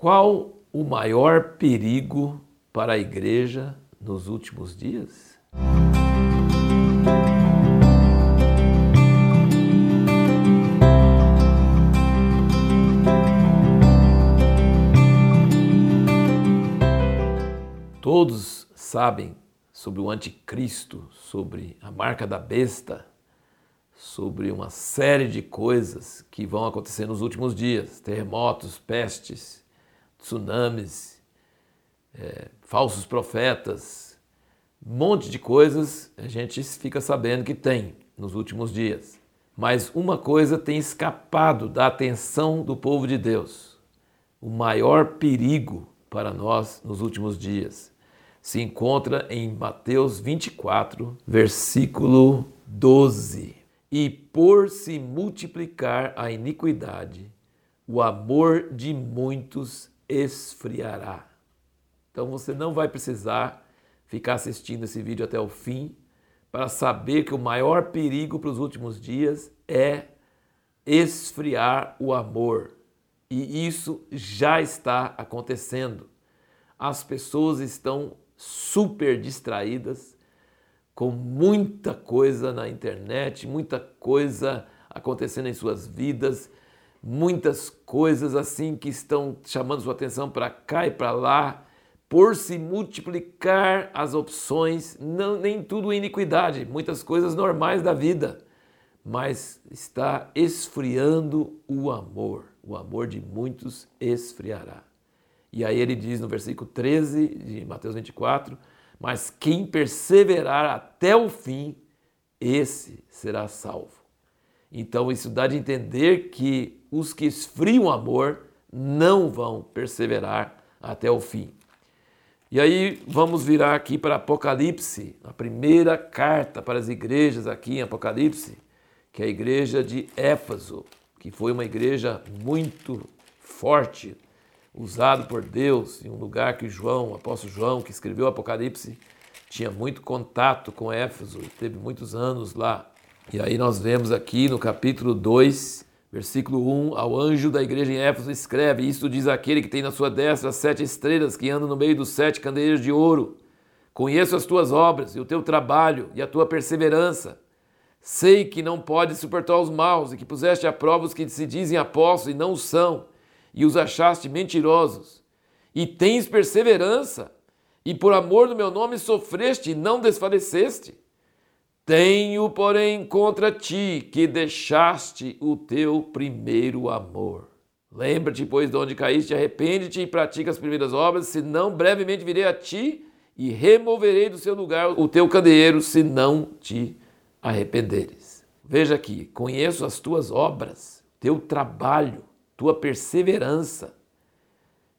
Qual o maior perigo para a igreja nos últimos dias? Todos sabem sobre o anticristo, sobre a marca da besta, sobre uma série de coisas que vão acontecer nos últimos dias: terremotos, pestes, tsunamis, é, falsos profetas, um monte de coisas a gente fica sabendo que tem nos últimos dias. Mas uma coisa tem escapado da atenção do povo de Deus: o maior perigo para nós nos últimos dias se encontra em Mateus 24, versículo 12 e por se multiplicar a iniquidade, o amor de muitos esfriará. Então você não vai precisar ficar assistindo esse vídeo até o fim para saber que o maior perigo para os últimos dias é esfriar o amor. E isso já está acontecendo. As pessoas estão super distraídas com muita coisa na internet, muita coisa acontecendo em suas vidas, muitas coisas assim que estão chamando sua atenção para cá e para lá, por se multiplicar as opções, não, nem tudo é iniquidade, muitas coisas normais da vida, mas está esfriando o amor. O amor de muitos esfriará. E aí ele diz no versículo 13 de Mateus 24: mas quem perseverar até o fim, esse será salvo. Então isso dá de entender que os que esfriam o amor não vão perseverar até o fim. E aí vamos virar aqui para Apocalipse, a primeira carta para as igrejas aqui em Apocalipse, que é a igreja de Éfaso, que foi uma igreja muito forte usado por Deus em um lugar que João, o apóstolo João, que escreveu Apocalipse, tinha muito contato com Éfeso, teve muitos anos lá. E aí nós vemos aqui no capítulo 2, versículo 1, ao anjo da igreja em Éfeso escreve: Isto diz aquele que tem na sua destra as sete estrelas, que anda no meio dos sete candeeiros de ouro. Conheço as tuas obras e o teu trabalho e a tua perseverança. Sei que não podes suportar os maus e que puseste a prova os que se dizem apóstolos e não são e os achaste mentirosos, e tens perseverança, e por amor do meu nome sofreste e não desfaleceste. Tenho, porém, contra ti que deixaste o teu primeiro amor. Lembra-te, pois, de onde caíste, arrepende-te e pratica as primeiras obras, senão brevemente virei a ti e removerei do seu lugar o teu candeeiro, se não te arrependeres. Veja aqui, conheço as tuas obras, teu trabalho, tua perseverança.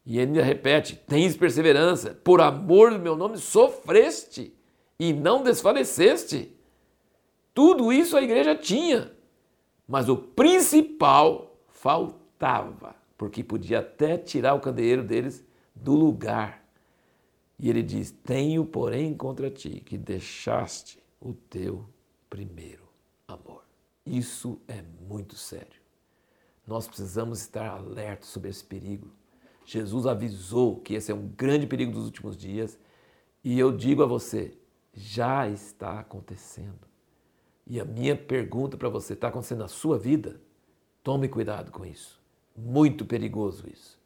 E ele repete: tens perseverança, por amor do meu nome sofreste e não desfaleceste. Tudo isso a igreja tinha, mas o principal faltava, porque podia até tirar o candeeiro deles do lugar. E ele diz: Tenho, porém, contra ti que deixaste o teu primeiro amor. Isso é muito sério. Nós precisamos estar alertos sobre esse perigo. Jesus avisou que esse é um grande perigo dos últimos dias e eu digo a você, já está acontecendo. E a minha pergunta para você, está acontecendo na sua vida? Tome cuidado com isso. Muito perigoso isso.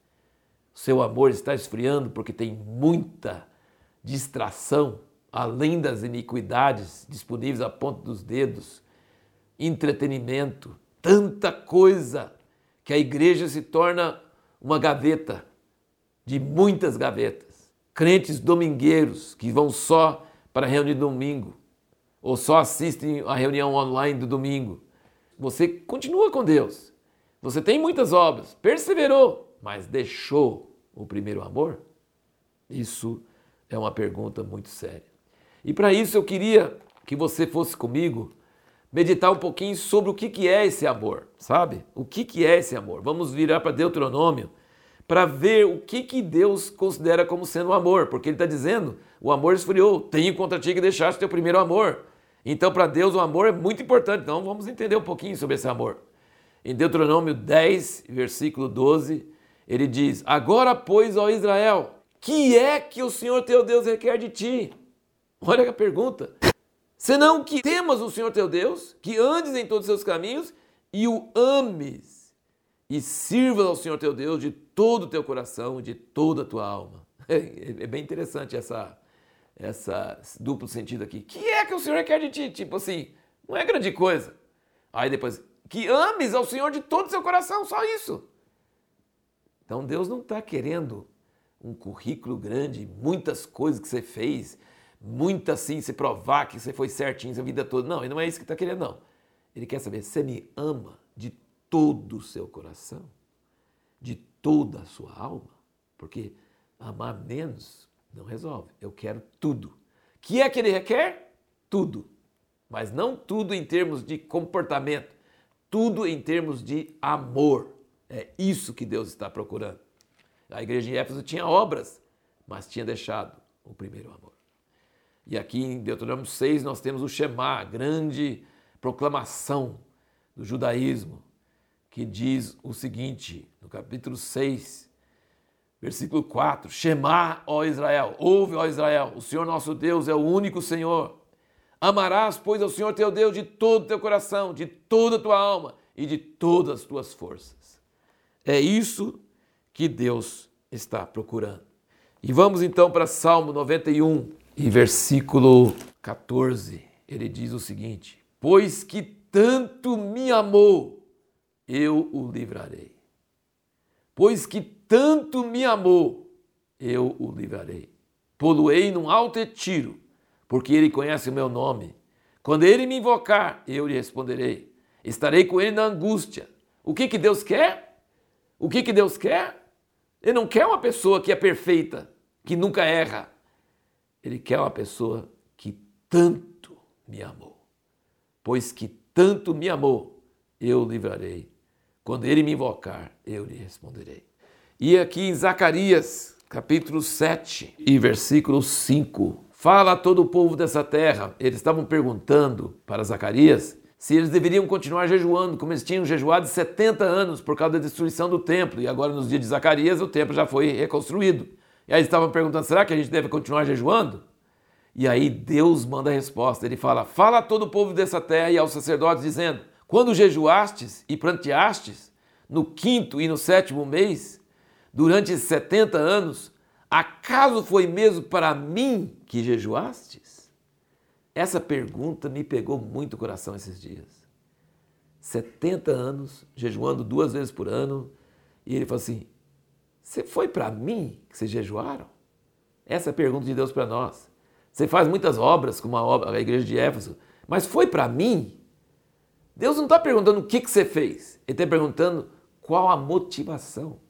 Seu amor está esfriando porque tem muita distração, além das iniquidades disponíveis à ponta dos dedos, entretenimento, tanta coisa que a igreja se torna uma gaveta de muitas gavetas. Crentes domingueiros que vão só para a reunião de domingo ou só assistem a reunião online do domingo. Você continua com Deus. Você tem muitas obras, perseverou, mas deixou o primeiro amor? Isso é uma pergunta muito séria. E para isso eu queria que você fosse comigo meditar um pouquinho sobre o que, é esse amor, sabe? O que, que é esse amor? Vamos virar para Deuteronômio para ver o que, que Deus considera como sendo o amor, porque Ele está dizendo: o amor esfriou, tenho contra ti que deixaste teu primeiro amor. Então, para Deus, o amor é muito importante. Então, vamos entender um pouquinho sobre esse amor. Em Deuteronômio 10, versículo 12, Ele diz: Agora, pois, ó Israel, que é que o Senhor teu Deus requer de ti? Olha a pergunta. Senão que temas o Senhor teu Deus, que andes em todos os seus caminhos e o ames e sirvas ao Senhor teu Deus de todo o teu coração de toda a tua alma. É, bem interessante essa, essa duplo sentido aqui. Que é que o Senhor quer de ti? Tipo assim, não é grande coisa. Aí depois, que ames ao Senhor de todo o seu coração, só isso. Então Deus não está querendo um currículo grande, muitas coisas que você fez, muito assim, se provar que você foi certinho a vida toda. Não, ele não é isso que está querendo, não. Ele quer saber, você me ama de todo o seu coração, de toda a sua alma? Porque amar menos não resolve. Eu quero tudo. que é que ele requer? Tudo. Mas não tudo em termos de comportamento, tudo em termos de amor. É isso que Deus está procurando. A igreja de Éfeso tinha obras, mas tinha deixado o primeiro amor. E aqui em Deuteronômio 6 nós temos o Shema, a grande proclamação do judaísmo, que diz o seguinte, no capítulo 6, versículo 4: Shema, ó Israel, ouve, ó Israel, o Senhor nosso Deus é o único Senhor. Amarás, pois, ao Senhor teu Deus de todo o teu coração, de toda a tua alma e de todas as tuas forças. É isso que Deus está procurando. E vamos então para Salmo 91, e versículo 14. Ele diz o seguinte: Pois que tanto me amou, eu o livrarei. Pois que tanto me amou, eu o livrarei. Poluei num alto retiro, porque ele conhece o meu nome. Quando ele me invocar, eu lhe responderei. Estarei com ele na angústia. O que, que Deus quer? O que, que Deus quer? Ele não quer uma pessoa que é perfeita, que nunca erra. Ele quer uma pessoa que tanto me amou. Pois que tanto me amou, eu o livrarei. Quando ele me invocar, eu lhe responderei. E aqui em Zacarias, capítulo 7 e versículo 5, fala a todo o povo dessa terra. Eles estavam perguntando para Zacarias se eles deveriam continuar jejuando, como eles tinham jejuado 70 anos por causa da destruição do templo, e agora nos dias de Zacarias o templo já foi reconstruído. E aí eles estavam perguntando: será que a gente deve continuar jejuando? E aí Deus manda a resposta. Ele fala: Fala a todo o povo dessa terra e aos sacerdotes, dizendo: Quando jejuastes e planteastes, no quinto e no sétimo mês, durante 70 anos, acaso foi mesmo para mim que jejuastes? Essa pergunta me pegou muito o coração esses dias. 70 anos, jejuando duas vezes por ano, e ele falou assim: Você foi para mim que vocês jejuaram? Essa é a pergunta de Deus para nós. Você faz muitas obras, como a, obra, a igreja de Éfeso, mas foi para mim? Deus não está perguntando o que, que você fez, Ele está perguntando qual a motivação.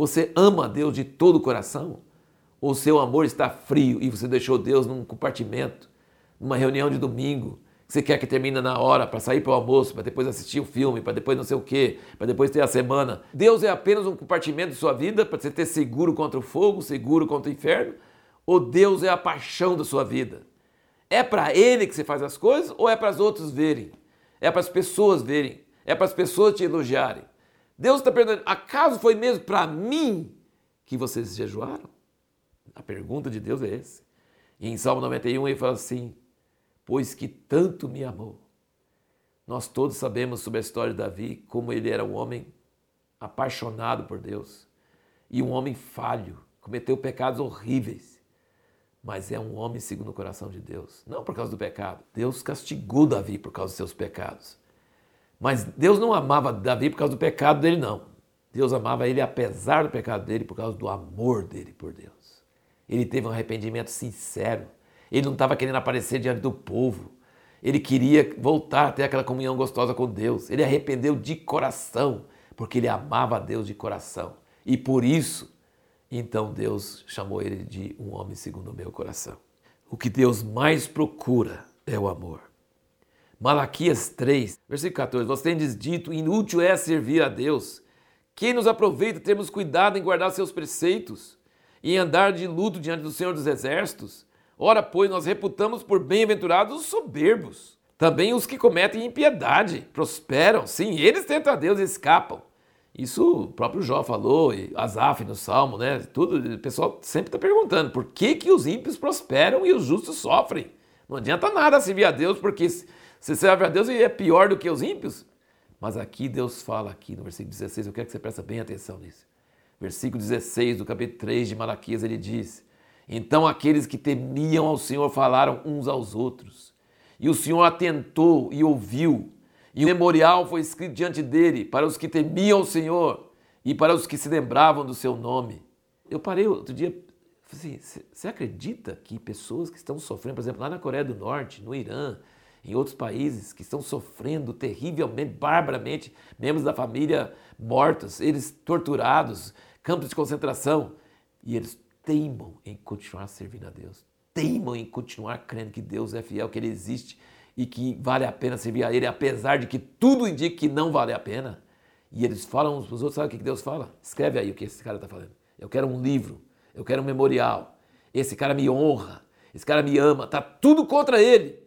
Você ama a Deus de todo o coração? Ou seu amor está frio e você deixou Deus num compartimento? numa reunião de domingo, que você quer que termine na hora para sair para o almoço, para depois assistir o filme, para depois não sei o quê, para depois ter a semana. Deus é apenas um compartimento de sua vida para você ter seguro contra o fogo, seguro contra o inferno? Ou Deus é a paixão da sua vida? É para Ele que você faz as coisas ou é para os outros verem? É para as pessoas verem? É para as pessoas te elogiarem? Deus está perguntando: acaso foi mesmo para mim que vocês jejuaram? A pergunta de Deus é essa. E em Salmo 91 ele fala assim: pois que tanto me amou. Nós todos sabemos sobre a história de Davi, como ele era um homem apaixonado por Deus e um homem falho, cometeu pecados horríveis, mas é um homem segundo o coração de Deus, não por causa do pecado. Deus castigou Davi por causa dos seus pecados. Mas Deus não amava Davi por causa do pecado dele, não. Deus amava ele apesar do pecado dele, por causa do amor dele por Deus. Ele teve um arrependimento sincero. Ele não estava querendo aparecer diante do povo. Ele queria voltar a ter aquela comunhão gostosa com Deus. Ele arrependeu de coração, porque ele amava a Deus de coração. E por isso, então Deus chamou ele de um homem segundo o meu coração. O que Deus mais procura é o amor. Malaquias 3, versículo 14: Você tendes dito, inútil é servir a Deus. Quem nos aproveita termos cuidado em guardar seus preceitos e em andar de luto diante do Senhor dos Exércitos? Ora, pois, nós reputamos por bem-aventurados os soberbos. Também os que cometem impiedade prosperam. Sim, eles tentam a Deus e escapam. Isso o próprio Jó falou, e Asaf no Salmo, né? Tudo, o pessoal sempre está perguntando por que, que os ímpios prosperam e os justos sofrem. Não adianta nada servir a Deus, porque você serve a Deus e é pior do que os ímpios. Mas aqui Deus fala aqui no versículo 16, eu quero que você preste bem atenção nisso. Versículo 16 do capítulo 3 de Malaquias, ele diz: Então aqueles que temiam ao Senhor falaram uns aos outros, e o Senhor atentou e ouviu, e o memorial foi escrito diante dele para os que temiam o Senhor e para os que se lembravam do seu nome. Eu parei outro dia, assim, você acredita que pessoas que estão sofrendo, por exemplo, lá na Coreia do Norte, no Irã, em outros países que estão sofrendo terrivelmente, barbaramente, membros da família mortos, eles torturados, campos de concentração, e eles teimam em continuar servindo a Deus, teimam em continuar crendo que Deus é fiel, que Ele existe e que vale a pena servir a Ele, apesar de que tudo indica que não vale a pena. E eles falam uns para os outros, sabe o que Deus fala? Escreve aí o que esse cara está falando. Eu quero um livro, eu quero um memorial. Esse cara me honra, esse cara me ama, tá tudo contra ele.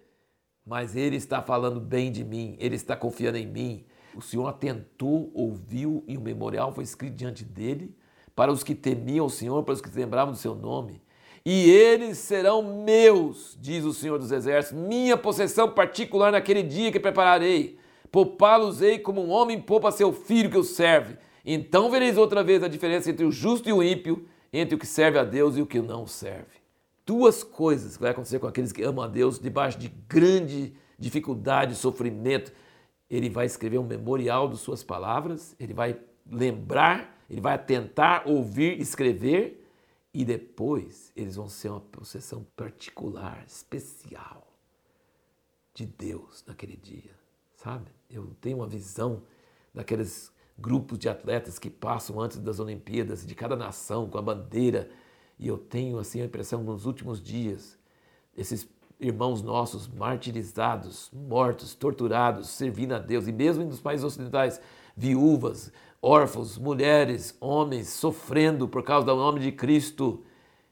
Mas ele está falando bem de mim, ele está confiando em mim. O Senhor atentou, ouviu e o memorial foi escrito diante dele para os que temiam o Senhor, para os que lembravam do seu nome. E eles serão meus, diz o Senhor dos Exércitos, minha possessão particular naquele dia que prepararei. Poupá-los-ei como um homem poupa seu filho que o serve. Então vereis outra vez a diferença entre o justo e o ímpio, entre o que serve a Deus e o que não serve. Duas coisas que vai acontecer com aqueles que amam a Deus debaixo de grande dificuldade, sofrimento. Ele vai escrever um memorial de suas palavras, ele vai lembrar, ele vai tentar ouvir, escrever e depois eles vão ser uma possessão particular, especial de Deus naquele dia, sabe? Eu tenho uma visão daqueles grupos de atletas que passam antes das Olimpíadas, de cada nação com a bandeira, e eu tenho assim a impressão nos últimos dias, esses irmãos nossos martirizados, mortos, torturados, servindo a Deus, e mesmo nos países ocidentais, viúvas, órfãos, mulheres, homens sofrendo por causa do nome de Cristo,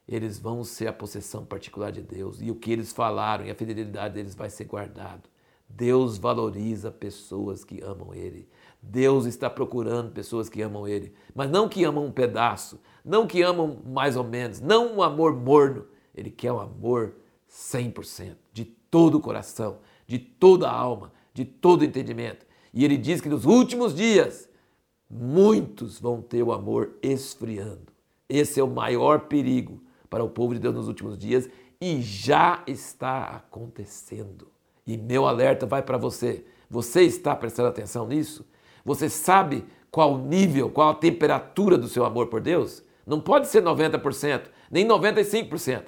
eles vão ser a possessão particular de Deus e o que eles falaram e a fidelidade deles vai ser guardado. Deus valoriza pessoas que amam Ele. Deus está procurando pessoas que amam Ele, mas não que amam um pedaço, não que amam mais ou menos, não um amor morno. Ele quer um amor 100%, de todo o coração, de toda a alma, de todo o entendimento. E ele diz que nos últimos dias muitos vão ter o amor esfriando. Esse é o maior perigo para o povo de Deus nos últimos dias e já está acontecendo. E meu alerta vai para você. Você está prestando atenção nisso? Você sabe qual o nível, qual a temperatura do seu amor por Deus? Não pode ser 90%, nem 95%. Você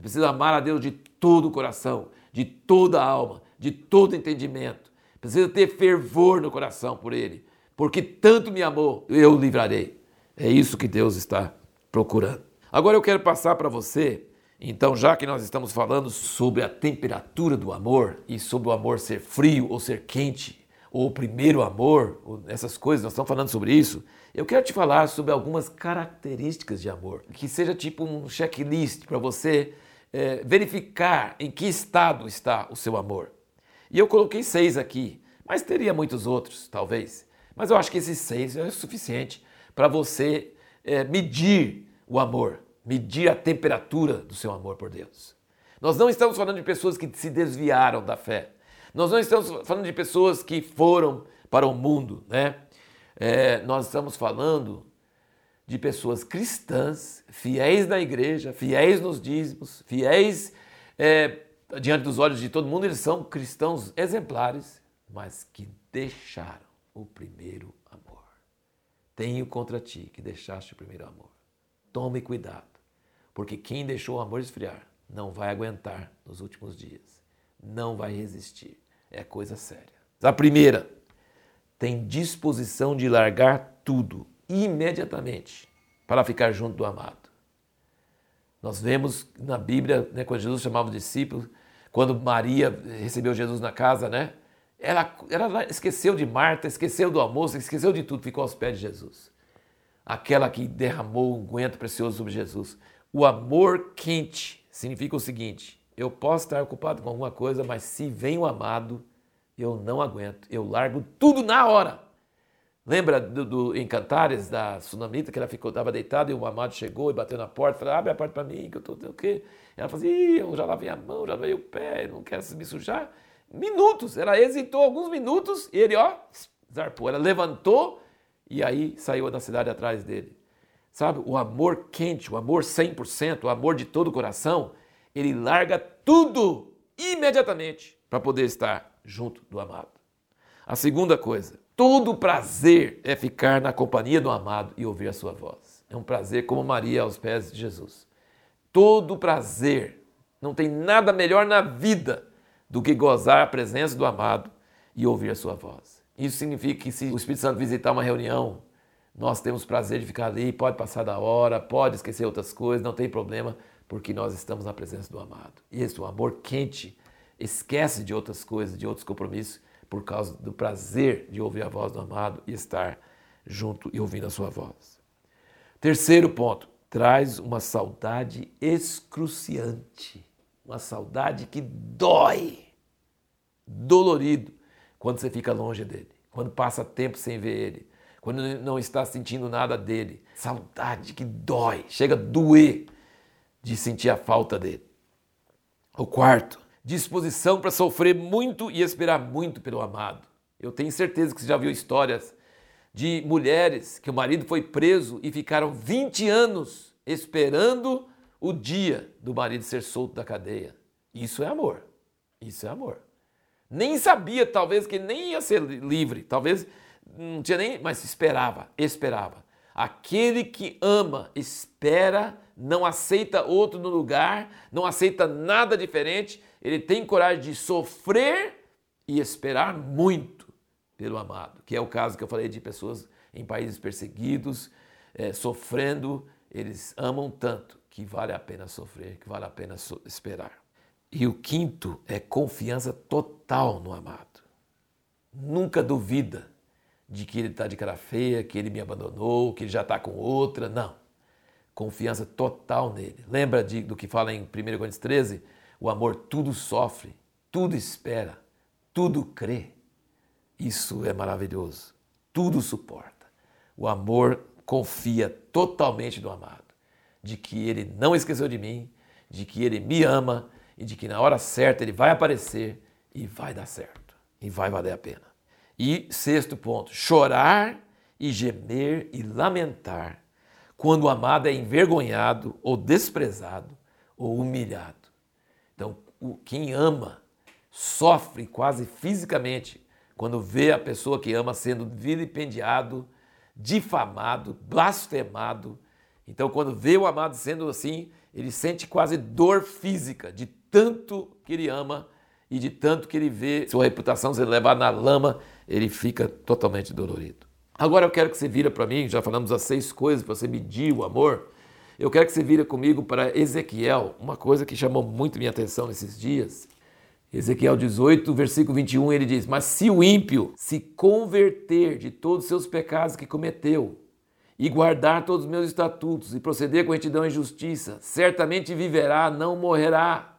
precisa amar a Deus de todo o coração, de toda a alma, de todo entendimento. Precisa ter fervor no coração por Ele porque tanto me amou, eu o livrarei. É isso que Deus está procurando. Agora eu quero passar para você, então, já que nós estamos falando sobre a temperatura do amor e sobre o amor ser frio ou ser quente, ou o primeiro amor, essas coisas, nós estamos falando sobre isso. Eu quero te falar sobre algumas características de amor, que seja tipo um checklist para você é, verificar em que estado está o seu amor. E eu coloquei seis aqui, mas teria muitos outros, talvez. Mas eu acho que esses seis é suficiente para você é, medir o amor, medir a temperatura do seu amor por Deus. Nós não estamos falando de pessoas que se desviaram da fé. Nós não estamos falando de pessoas que foram para o mundo, né? É, nós estamos falando de pessoas cristãs, fiéis na igreja, fiéis nos dízimos, fiéis é, diante dos olhos de todo mundo, eles são cristãos exemplares, mas que deixaram o primeiro amor. Tenho contra ti que deixaste o primeiro amor. Tome cuidado, porque quem deixou o amor esfriar não vai aguentar nos últimos dias, não vai resistir. É coisa séria. A primeira, tem disposição de largar tudo imediatamente para ficar junto do amado. Nós vemos na Bíblia, né, quando Jesus chamava os discípulos, quando Maria recebeu Jesus na casa, né? Ela, ela esqueceu de Marta, esqueceu do almoço, esqueceu de tudo, ficou aos pés de Jesus. Aquela que derramou um guento precioso sobre Jesus. O amor quente significa o seguinte: eu posso estar ocupado com alguma coisa, mas se vem o amado, eu não aguento. Eu largo tudo na hora. Lembra do, do em Cantares, da Sunamita, que ela ficou, estava deitada e o amado chegou e bateu na porta, falou, abre a porta para mim, que eu estou, o quê? Ela falou assim, eu já lavei a mão, já lavei o pé, não quero me sujar. Minutos, ela hesitou alguns minutos e ele, ó, zarpou. Ela levantou e aí saiu da cidade atrás dele. Sabe, o amor quente, o amor 100%, o amor de todo o coração, ele larga tudo imediatamente para poder estar junto do amado. A segunda coisa, todo prazer é ficar na companhia do amado e ouvir a sua voz. É um prazer como Maria aos pés de Jesus. Todo prazer. Não tem nada melhor na vida do que gozar a presença do amado e ouvir a sua voz. Isso significa que se o Espírito Santo visitar uma reunião, nós temos prazer de ficar ali, pode passar da hora, pode esquecer outras coisas, não tem problema, porque nós estamos na presença do amado. E esse amor quente esquece de outras coisas, de outros compromissos, por causa do prazer de ouvir a voz do amado e estar junto e ouvindo a sua voz. Terceiro ponto, traz uma saudade excruciante, uma saudade que dói, dolorido, quando você fica longe dele, quando passa tempo sem ver ele, quando não está sentindo nada dele. Saudade que dói, chega a doer de sentir a falta dele. O quarto, disposição para sofrer muito e esperar muito pelo amado. Eu tenho certeza que você já viu histórias de mulheres que o marido foi preso e ficaram 20 anos esperando o dia do marido ser solto da cadeia. Isso é amor. Isso é amor. Nem sabia, talvez, que nem ia ser livre. Talvez não tinha nem, mas esperava, esperava. Aquele que ama, espera, não aceita outro no lugar, não aceita nada diferente, ele tem coragem de sofrer e esperar muito pelo amado, que é o caso que eu falei de pessoas em países perseguidos, é, sofrendo, eles amam tanto que vale a pena sofrer, que vale a pena esperar. E o quinto é confiança total no amado. Nunca duvida de que ele está de cara feia, que ele me abandonou, que ele já está com outra. Não. Confiança total nele. Lembra de, do que fala em 1 Coríntios 13? O amor tudo sofre, tudo espera, tudo crê. Isso é maravilhoso. Tudo suporta. O amor confia totalmente no amado, de que ele não esqueceu de mim, de que ele me ama e de que na hora certa ele vai aparecer e vai dar certo e vai valer a pena. E sexto ponto, chorar e gemer e lamentar quando o amado é envergonhado ou desprezado ou humilhado. Então, quem ama sofre quase fisicamente quando vê a pessoa que ama sendo vilipendiado, difamado, blasfemado. Então, quando vê o amado sendo assim, ele sente quase dor física de tanto que ele ama e de tanto que ele vê sua reputação sendo levada na lama, ele fica totalmente dolorido. Agora eu quero que você vira para mim, já falamos as seis coisas para você medir o amor. Eu quero que você vira comigo para Ezequiel, uma coisa que chamou muito minha atenção nesses dias. Ezequiel 18, versículo 21, ele diz: Mas se o ímpio se converter de todos os seus pecados que cometeu, e guardar todos os meus estatutos, e proceder com retidão e justiça, certamente viverá, não morrerá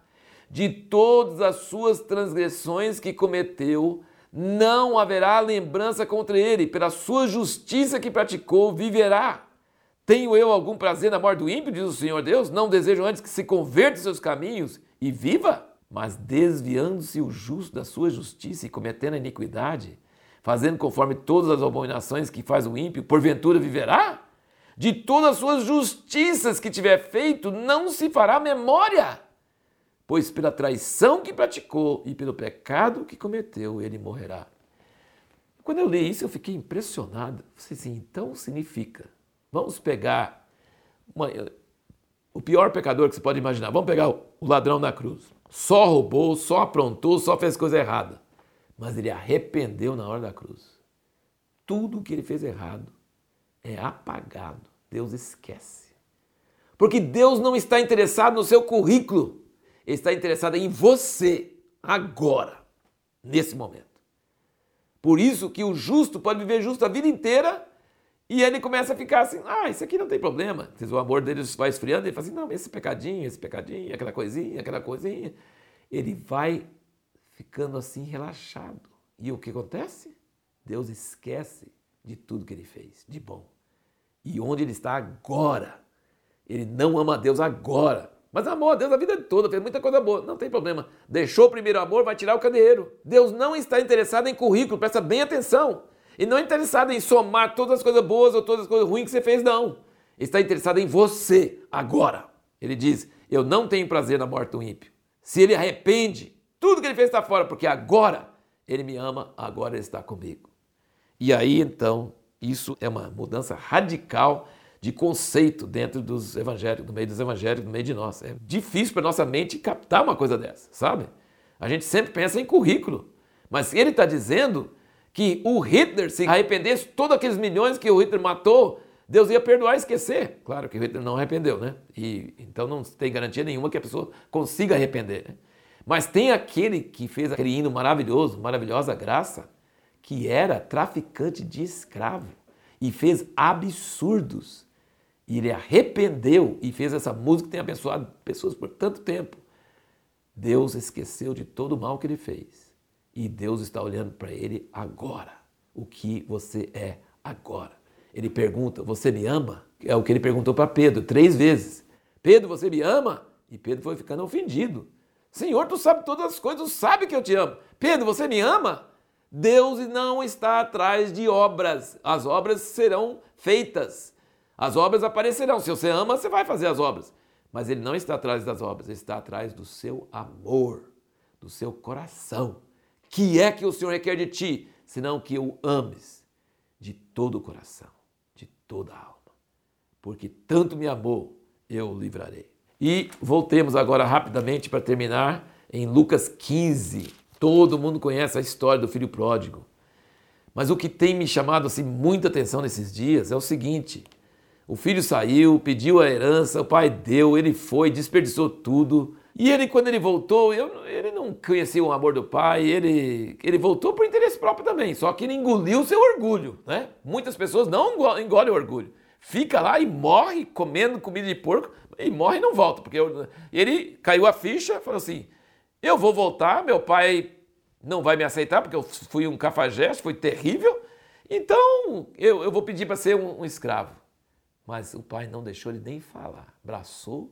de todas as suas transgressões que cometeu, não haverá lembrança contra ele, pela sua justiça que praticou, viverá. Tenho eu algum prazer na morte do ímpio, diz o Senhor Deus? Não desejo antes que se converta em seus caminhos e viva? Mas desviando-se o justo da sua justiça e cometendo a iniquidade, fazendo conforme todas as abominações que faz o ímpio, porventura viverá? De todas as suas justiças que tiver feito, não se fará memória pois pela traição que praticou e pelo pecado que cometeu, ele morrerá. Quando eu li isso, eu fiquei impressionado. Falei assim, então significa, vamos pegar uma, o pior pecador que você pode imaginar, vamos pegar o ladrão na cruz. Só roubou, só aprontou, só fez coisa errada. Mas ele arrependeu na hora da cruz. Tudo que ele fez errado é apagado. Deus esquece. Porque Deus não está interessado no seu currículo está interessada em você agora, nesse momento. Por isso que o justo pode viver justo a vida inteira e ele começa a ficar assim, ah, isso aqui não tem problema. O amor dele vai esfriando, ele fala assim, não, esse pecadinho, esse pecadinho, aquela coisinha, aquela coisinha. Ele vai ficando assim relaxado. E o que acontece? Deus esquece de tudo que ele fez, de bom. E onde ele está agora. Ele não ama a Deus agora. Mas amou a Deus a vida toda, fez muita coisa boa. Não tem problema. Deixou o primeiro amor, vai tirar o candeeiro. Deus não está interessado em currículo, presta bem atenção. E não é interessado em somar todas as coisas boas ou todas as coisas ruins que você fez, não. Está interessado em você, agora. Ele diz: Eu não tenho prazer na morte do ímpio. Se ele arrepende, tudo que ele fez está fora, porque agora ele me ama, agora ele está comigo. E aí então, isso é uma mudança radical de conceito dentro dos evangélicos, no meio dos evangélicos, no meio de nós. É difícil para nossa mente captar uma coisa dessa, sabe? A gente sempre pensa em currículo, mas ele está dizendo que o Hitler se arrependesse todos aqueles milhões que o Hitler matou, Deus ia perdoar e esquecer. Claro que o Hitler não arrependeu, né? E, então não tem garantia nenhuma que a pessoa consiga arrepender. Né? Mas tem aquele que fez aquele hino maravilhoso, maravilhosa graça, que era traficante de escravo e fez absurdos. E ele arrependeu e fez essa música que tem abençoado pessoas por tanto tempo. Deus esqueceu de todo o mal que ele fez e Deus está olhando para ele agora. O que você é agora. Ele pergunta: Você me ama? É o que ele perguntou para Pedro três vezes. Pedro, você me ama? E Pedro foi ficando ofendido. Senhor, tu sabe todas as coisas, tu sabe que eu te amo. Pedro, você me ama? Deus não está atrás de obras. As obras serão feitas. As obras aparecerão. Se você ama, você vai fazer as obras. Mas ele não está atrás das obras, ele está atrás do seu amor, do seu coração que é que o Senhor requer de ti? Senão que o ames de todo o coração, de toda a alma. Porque tanto me amou, eu o livrarei. E voltemos agora rapidamente para terminar em Lucas 15. Todo mundo conhece a história do filho pródigo. Mas o que tem me chamado assim muita atenção nesses dias é o seguinte: o filho saiu, pediu a herança, o pai deu, ele foi, desperdiçou tudo. E ele, quando ele voltou, eu, ele não conhecia o amor do pai, ele, ele voltou por interesse próprio também, só que ele engoliu seu orgulho. Né? Muitas pessoas não engolem o orgulho. Fica lá e morre comendo comida de porco, e morre e não volta, porque eu, ele caiu a ficha, falou assim: eu vou voltar, meu pai não vai me aceitar, porque eu fui um cafajeste, foi terrível, então eu, eu vou pedir para ser um, um escravo. Mas o pai não deixou ele nem falar, abraçou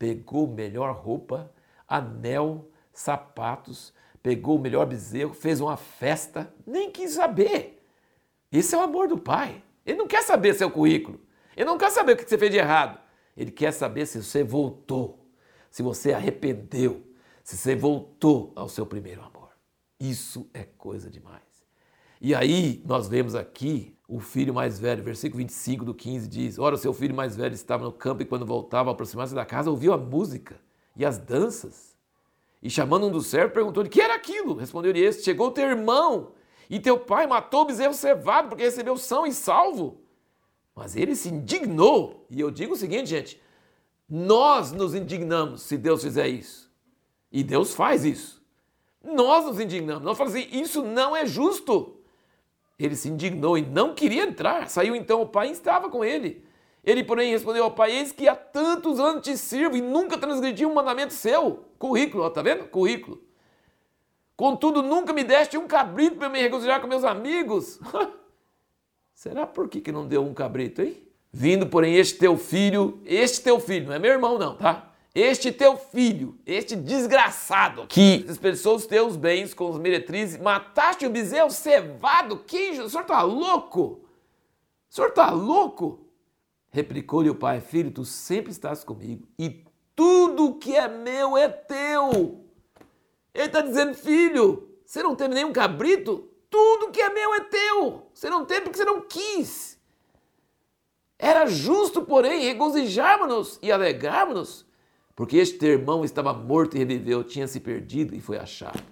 pegou melhor roupa, anel, sapatos, pegou o melhor bezerro, fez uma festa, nem quis saber. Esse é o amor do pai. Ele não quer saber seu currículo. Ele não quer saber o que você fez de errado. Ele quer saber se você voltou, se você arrependeu, se você voltou ao seu primeiro amor. Isso é coisa demais. E aí nós vemos aqui o filho mais velho, versículo 25 do 15 diz: Ora, seu filho mais velho estava no campo e quando voltava a aproximar-se da casa, ouviu a música e as danças. E chamando um dos servos, perguntou-lhe: Que era aquilo? Respondeu-lhe este: Chegou teu irmão e teu pai matou o bezerro cevado porque recebeu são e salvo. Mas ele se indignou. E eu digo o seguinte, gente: nós nos indignamos se Deus fizer isso. E Deus faz isso. Nós nos indignamos. Nós falamos assim: isso não é justo. Ele se indignou e não queria entrar. Saiu então o pai e estava com ele. Ele, porém, respondeu ao pai: Eis que há tantos anos te sirvo e nunca transgredi um mandamento seu. Currículo, ó, tá vendo? Currículo. Contudo, nunca me deste um cabrito para me regozijar com meus amigos. Será por que, que não deu um cabrito, hein? Vindo, porém, este teu filho, este teu filho, não é meu irmão, não, tá? Este teu filho, este desgraçado, que dispersou os teus bens com os meretrizes, mataste o bezerro cevado, queijo, o senhor está louco? O senhor está louco? Replicou-lhe o pai, filho, tu sempre estás comigo e tudo que é meu é teu. Ele está dizendo, filho, você não teve nenhum cabrito? Tudo que é meu é teu. Você não teve porque você não quis. Era justo, porém, regozijarmos-nos e alegrarmos-nos porque este irmão estava morto e reviveu, tinha se perdido e foi achado.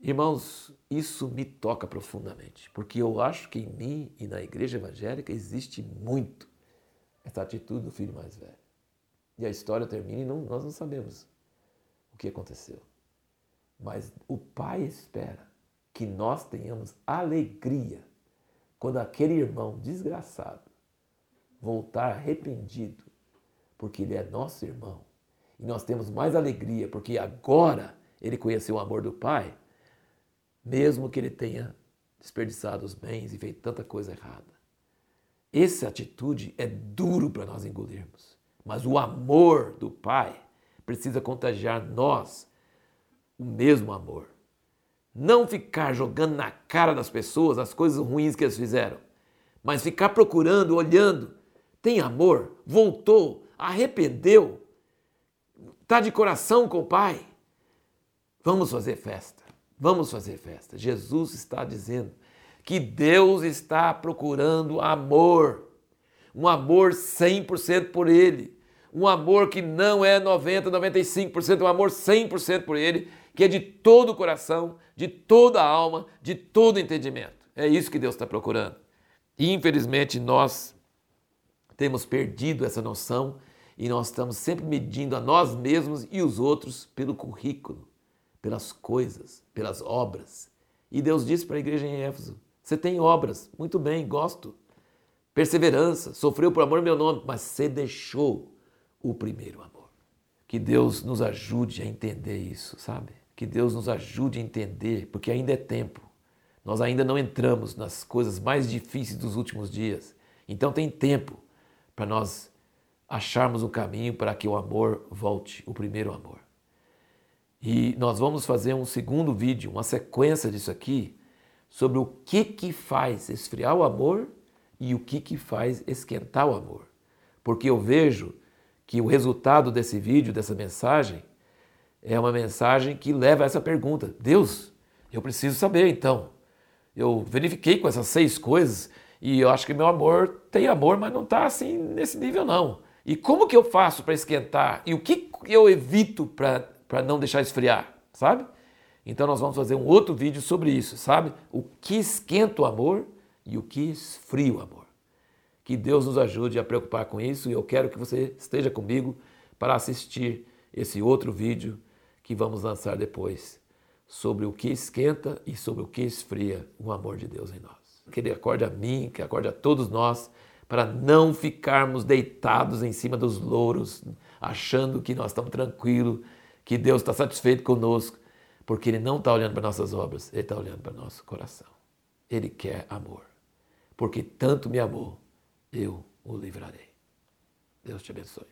Irmãos, isso me toca profundamente, porque eu acho que em mim e na igreja evangélica existe muito essa atitude do filho mais velho. E a história termina e não, nós não sabemos o que aconteceu. Mas o Pai espera que nós tenhamos alegria quando aquele irmão desgraçado voltar arrependido porque ele é nosso irmão. E nós temos mais alegria, porque agora ele conheceu o amor do Pai, mesmo que ele tenha desperdiçado os bens e feito tanta coisa errada. Essa atitude é duro para nós engolirmos, mas o amor do Pai precisa contagiar nós o mesmo amor. Não ficar jogando na cara das pessoas as coisas ruins que eles fizeram, mas ficar procurando, olhando. Tem amor? Voltou? Arrependeu? Está de coração com o Pai? Vamos fazer festa. Vamos fazer festa. Jesus está dizendo que Deus está procurando amor. Um amor 100% por Ele. Um amor que não é 90, 95%, um amor 100% por Ele, que é de todo o coração, de toda a alma, de todo entendimento. É isso que Deus está procurando. Infelizmente nós temos perdido essa noção e nós estamos sempre medindo a nós mesmos e os outros pelo currículo, pelas coisas, pelas obras. E Deus disse para a igreja em Éfeso: você tem obras, muito bem, gosto. Perseverança, sofreu por amor meu nome, mas você deixou o primeiro amor. Que Deus nos ajude a entender isso, sabe? Que Deus nos ajude a entender, porque ainda é tempo. Nós ainda não entramos nas coisas mais difíceis dos últimos dias. Então tem tempo para nós acharmos o caminho para que o amor volte, o primeiro amor. E nós vamos fazer um segundo vídeo, uma sequência disso aqui, sobre o que que faz esfriar o amor e o que que faz esquentar o amor. Porque eu vejo que o resultado desse vídeo, dessa mensagem, é uma mensagem que leva a essa pergunta: Deus, eu preciso saber então. Eu verifiquei com essas seis coisas e eu acho que meu amor tem amor, mas não está assim nesse nível não. E como que eu faço para esquentar? E o que eu evito para não deixar esfriar, sabe? Então nós vamos fazer um outro vídeo sobre isso, sabe? O que esquenta o amor e o que esfria o amor. Que Deus nos ajude a preocupar com isso e eu quero que você esteja comigo para assistir esse outro vídeo que vamos lançar depois sobre o que esquenta e sobre o que esfria o amor de Deus em nós. Que Ele acorde a mim, que acorde a todos nós, para não ficarmos deitados em cima dos louros, achando que nós estamos tranquilos, que Deus está satisfeito conosco porque Ele não está olhando para nossas obras, Ele está olhando para nosso coração. Ele quer amor. Porque tanto me amou, eu o livrarei. Deus te abençoe.